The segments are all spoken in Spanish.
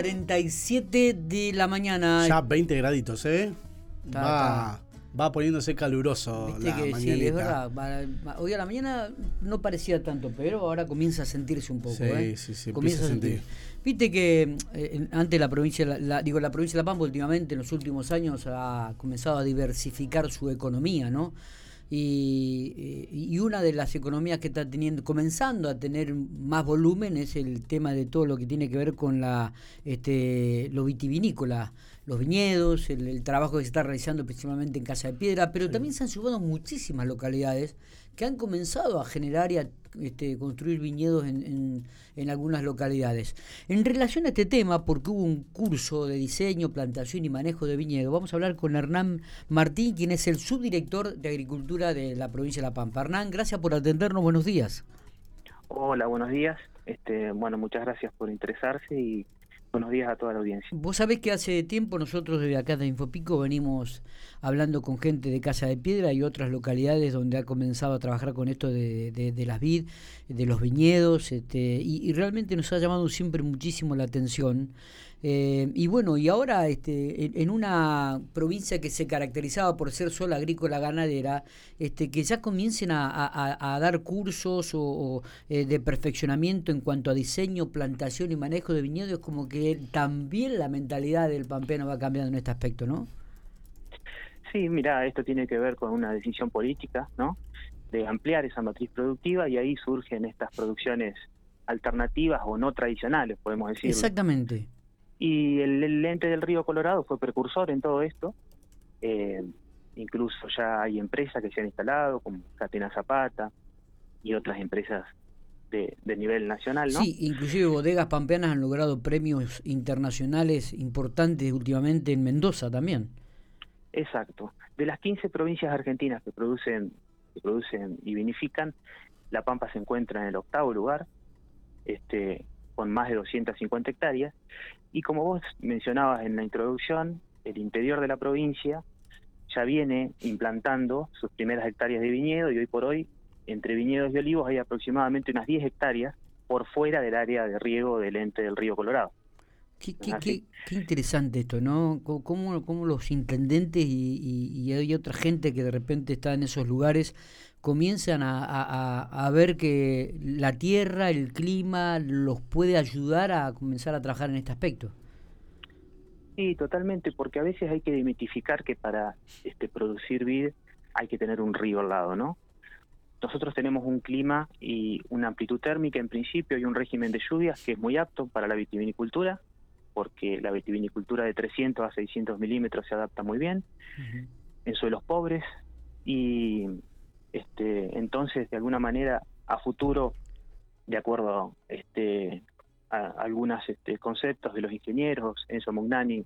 47 de la mañana. Ya 20 graditos, ¿eh? va, va poniéndose caluroso la que, Sí, es verdad. Hoy a la mañana no parecía tanto, pero ahora comienza a sentirse un poco. Sí, ¿eh? sí, sí. Comienza a sentir. Viste que eh, antes la provincia, la, digo, la provincia de La Pampa últimamente, en los últimos años, ha comenzado a diversificar su economía, ¿no? Y, una de las economías que está teniendo, comenzando a tener más volumen es el tema de todo lo que tiene que ver con la este, lo vitivinícola, los viñedos, el, trabajo que se está realizando principalmente en Casa de Piedra, pero también se han sumado muchísimas localidades que han comenzado a generar y a este, construir viñedos en, en, algunas localidades. En relación a este tema, porque hubo un curso de diseño, plantación y manejo de viñedos, vamos a hablar con Hernán Martín, quien es el subdirector de Agricultura de la provincia de La Pampa. Hernán, gracias por atendernos, buenos días. Hola, buenos días. Este, bueno, muchas gracias por interesarse y Buenos días a toda la audiencia. Vos sabés que hace tiempo nosotros desde acá de Infopico venimos hablando con gente de Casa de Piedra y otras localidades donde ha comenzado a trabajar con esto de, de, las vid, de los viñedos, este, y, realmente nos ha llamado siempre muchísimo la atención. Eh, y bueno, y ahora este, en, una provincia que se caracterizaba por ser sola agrícola ganadera, este, que ya comiencen a, dar cursos o, eh, de perfeccionamiento en cuanto a diseño, plantación y manejo de viñedos, como que también la mentalidad del pampeano va cambiando en este aspecto, ¿no? Sí, mira, esto tiene que ver con una decisión política, ¿no? De ampliar esa matriz productiva y ahí surgen estas producciones alternativas o no tradicionales, podemos decir. Exactamente. Y el, lente del río Colorado fue precursor en todo esto. Eh, incluso ya hay empresas que se han instalado, como Catena Zapata y otras empresas de, de, nivel nacional, ¿no? Sí, inclusive bodegas pampeanas han logrado premios internacionales importantes últimamente en Mendoza también. Exacto. De las 15 provincias argentinas que producen, que producen y vinifican, La Pampa se encuentra en el octavo lugar, este, con más de 250 hectáreas. Y como vos mencionabas en la introducción, el interior de la provincia ya viene implantando sus primeras hectáreas de viñedo y hoy por hoy, entre viñedos y olivos, hay aproximadamente unas 10 hectáreas por fuera del área de riego del ente del río Colorado. Qué, qué, qué, interesante esto, ¿no? Cómo, cómo los intendentes y, hay otra gente que de repente está en esos lugares comienzan a, ver que la tierra, el clima, los puede ayudar a comenzar a trabajar en este aspecto. Sí, totalmente, porque a veces hay que demitificar que para este producir vid hay que tener un río al lado, ¿no? Nosotros tenemos un clima y una amplitud térmica en principio y un régimen de lluvias que es muy apto para la vitivinicultura porque la vitivinicultura de 300 a 600 milímetros se adapta muy bien en suelos pobres y este entonces de alguna manera a futuro de acuerdo este a algunos este, conceptos de los ingenieros Enzo Mugnani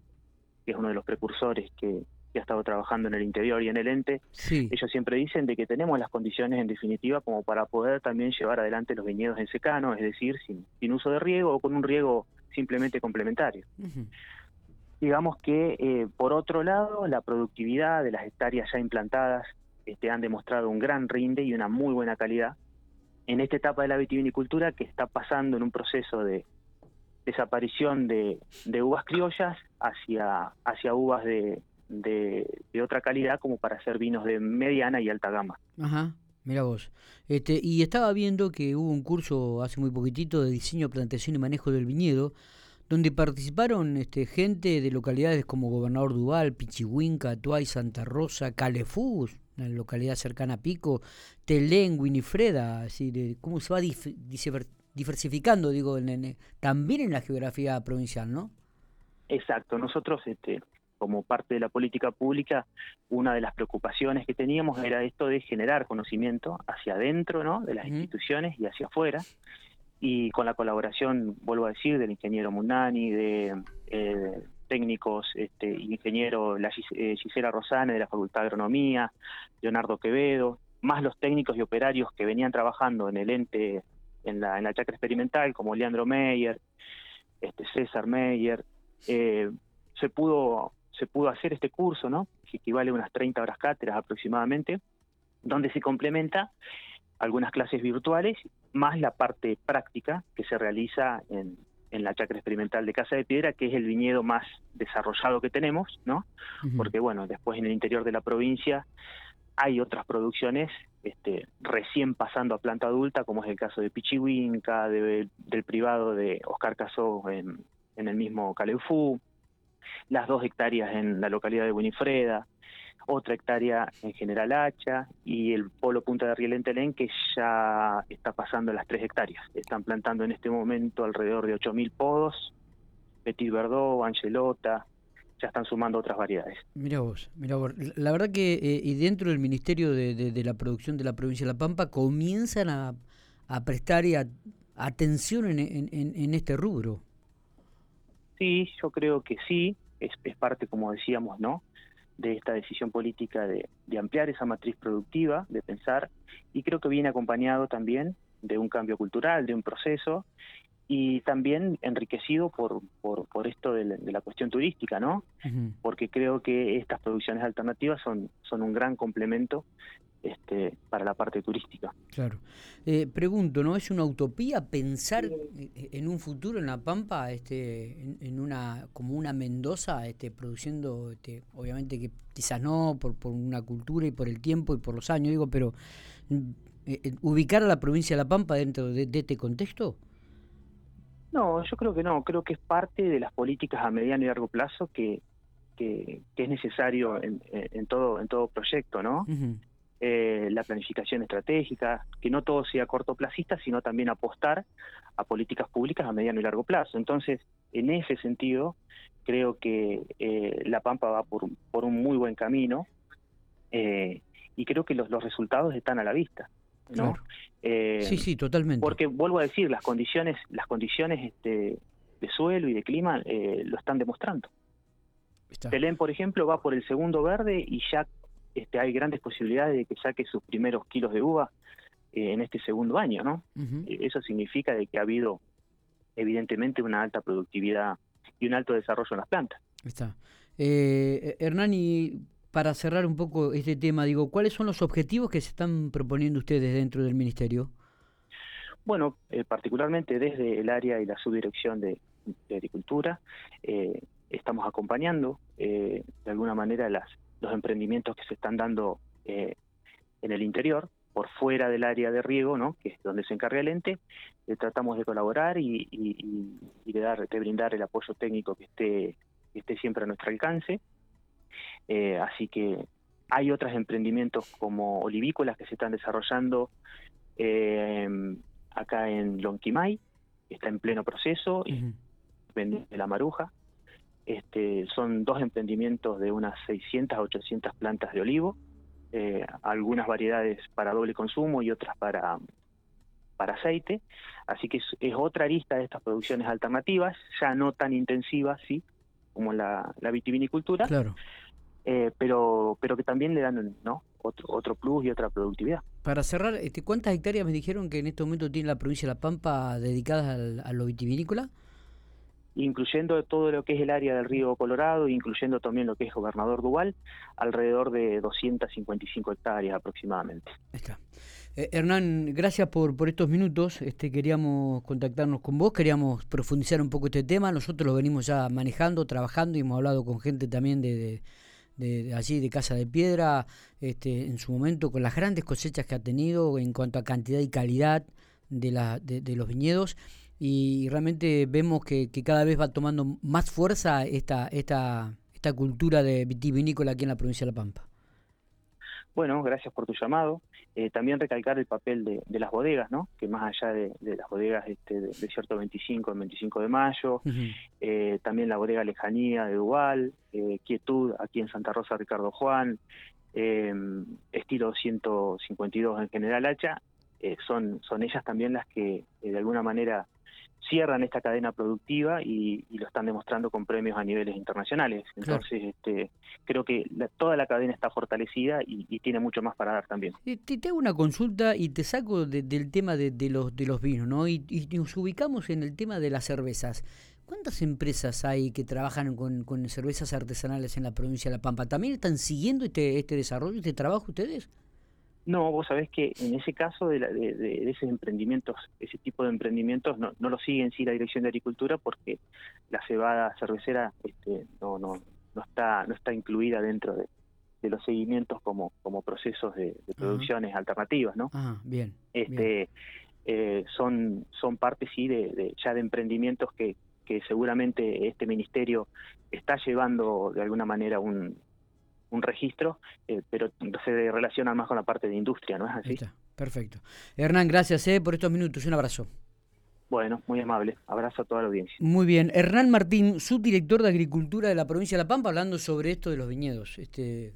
que es uno de los precursores que, ha estado trabajando en el interior y en el ente ellos siempre dicen de que tenemos las condiciones en definitiva como para poder también llevar adelante los viñedos en secano es decir sin, sin uso de riego o con un riego simplemente complementario. Digamos que, eh, por otro lado, la productividad de las hectáreas ya implantadas este, han demostrado un gran rinde y una muy buena calidad. En esta etapa de la vitivinicultura que está pasando en un proceso de desaparición de, uvas criollas hacia, hacia uvas de, de, otra calidad como para hacer vinos de mediana y alta gama. Ajá. Mira vos. Este, y estaba viendo que hubo un curso hace muy poquitito de diseño, plantación y manejo del viñedo, donde participaron este, gente de localidades como Gobernador Duval, Pichihuinca, Tuay, Santa Rosa, Calefús, una localidad cercana a Pico, Telén, Winifreda, así de cómo se va diversificando, digo, también en la geografía provincial, ¿no? Exacto, nosotros este, como parte de la política pública, una de las preocupaciones que teníamos era esto de generar conocimiento hacia adentro ¿no? de las instituciones y hacia afuera. Y con la colaboración, vuelvo a decir, del ingeniero Mundani, de eh, técnicos, este, ingeniero la, eh, Gisela Rosane de la Facultad de Agronomía, Leonardo Quevedo, más los técnicos y operarios que venían trabajando en el ente, en la, en la chacra experimental, como Leandro Meyer, este, César Meyer, eh, se pudo se pudo hacer este curso, ¿no? que equivale a unas 30 horas cátedras aproximadamente, donde se complementa algunas clases virtuales más la parte práctica que se realiza en, en la chacra experimental de Casa de Piedra, que es el viñedo más desarrollado que tenemos, ¿no? Porque bueno, después en el interior de la provincia hay otras producciones este, recién pasando a planta adulta, como es el caso de Pichihuinca, del privado de Oscar Casó en, en el mismo Caleufú, las dos hectáreas en la localidad de Winifreda, otra hectárea en General Hacha y el polo Punta de Riel en Telén que ya está pasando las tres hectáreas. Están plantando en este momento alrededor de 8.000 podos, Petit Verdot, Angelota, ya están sumando otras variedades. Mira vos, mira vos. La verdad que eh, y dentro del Ministerio de, la Producción de la Provincia de La Pampa comienzan a, prestar atención en, en, este rubro. Sí, yo creo que sí, es, es parte, como decíamos, ¿no? de esta decisión política de, ampliar esa matriz productiva, de pensar, y creo que viene acompañado también de un cambio cultural, de un proceso, y también enriquecido por, por, por esto de la, cuestión turística, ¿no? Porque creo que estas producciones alternativas son, son un gran complemento este, para la parte turística. Claro. Eh, pregunto, ¿no es una utopía pensar eh, en un futuro en La Pampa, este, en, una como una Mendoza, este, produciendo, este, obviamente que quizás no por, por una cultura y por el tiempo y por los años, digo, pero mm, eh, ubicar a la provincia de La Pampa dentro de, este contexto? No, yo creo que no, creo que es parte de las políticas a mediano y largo plazo que, que, es necesario en, en, todo en todo proyecto, ¿no? Eh, la planificación estratégica, que no todo sea cortoplacista, sino también apostar a políticas públicas a mediano y largo plazo. Entonces, en ese sentido, creo que eh, La Pampa va por, por, un muy buen camino eh, y creo que los, los, resultados están a la vista. ¿no? sí, sí, totalmente. Porque vuelvo a decir, las condiciones, las condiciones este, de suelo y de clima lo están demostrando. Belén, por ejemplo, va por el segundo verde y ya este, hay grandes posibilidades de que saque sus primeros kilos de uva eh, en este segundo año, ¿no? Eh, eso significa de que ha habido evidentemente una alta productividad y un alto desarrollo en las plantas. Está. Eh, Hernani, para cerrar un poco este tema, digo, ¿cuáles son los objetivos que se están proponiendo ustedes dentro del Ministerio? Bueno, particularmente desde el área y la subdirección de, Agricultura, estamos acompañando de alguna manera las, los emprendimientos que se están dando eh, en el interior, por fuera del área de riego, ¿no? que es donde se encarga el ente, eh, tratamos de colaborar y, de, dar, de brindar el apoyo técnico que esté, esté siempre a nuestro alcance. Eh, así que hay otros emprendimientos como olivícolas que se están desarrollando acá en Lonquimay, está en pleno proceso, de la maruja, este, son dos emprendimientos de unas 600 a 800 plantas de olivo, eh, algunas variedades para doble consumo y otras para, para aceite. Así que es, otra arista de estas producciones alternativas, ya no tan intensivas, sí, como la, vitivinicultura, claro. Eh, pero, pero que también le dan ¿no? otro, otro plus y otra productividad. Para cerrar, este, ¿cuántas hectáreas me dijeron que en este momento tiene la provincia de La Pampa dedicadas a lo vitivinícola? Incluyendo todo lo que es el área del río Colorado, incluyendo también lo que es Gobernador Duval, alrededor de 255 hectáreas aproximadamente. Eh, Hernán, gracias por, por estos minutos. Este, queríamos contactarnos con vos, queríamos profundizar un poco este tema. Nosotros lo venimos ya manejando, trabajando y hemos hablado con gente también de, de, allí, de Casa de Piedra, este, en su momento, con las grandes cosechas que ha tenido en cuanto a cantidad y calidad de, la, de los viñedos y realmente vemos que, cada vez va tomando más fuerza esta, esta, esta cultura de vitivinícola aquí en la provincia de La Pampa. Bueno, gracias por tu llamado. Eh, también recalcar el papel de, las bodegas, ¿no? Que más allá de, las bodegas este, de, Desierto 25, el 25 de mayo, eh, también la bodega Lejanía de Duval, eh, Quietud aquí en Santa Rosa Ricardo Juan, estilo 152 en General Hacha, son, son ellas también las que de alguna manera cierran esta cadena productiva y, lo están demostrando con premios a niveles internacionales. Entonces, este, creo que toda la cadena está fortalecida y, tiene mucho más para dar también. Te, hago una consulta y te saco del tema de, los, de los vinos, ¿no? Y, nos ubicamos en el tema de las cervezas. ¿Cuántas empresas hay que trabajan con, con, cervezas artesanales en la provincia de La Pampa? ¿También están siguiendo este, este desarrollo, este trabajo ustedes? No, vos sabés que en ese caso de, de, esos emprendimientos, ese tipo de emprendimientos, no, no lo sigue en sí la Dirección de Agricultura porque la cebada cervecera este, no, no, no, está, no está incluida dentro de, los seguimientos como, como procesos de, producciones alternativas, ¿no? Ah, bien. Este, Eh, son, son parte, sí, de, ya de emprendimientos que, que seguramente este ministerio está llevando de alguna manera un, un registro, eh, pero se relaciona más con la parte de industria, ¿no es así? Está. Perfecto. Hernán, gracias eh, por estos minutos. Un abrazo. Bueno, muy amable. Abrazo a toda la audiencia. Muy bien. Hernán Martín, subdirector de Agricultura de la provincia de La Pampa, hablando sobre esto de los viñedos. Este,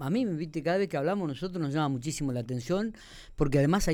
a mí, viste, cada vez que hablamos nosotros nos llama muchísimo la atención, porque además hay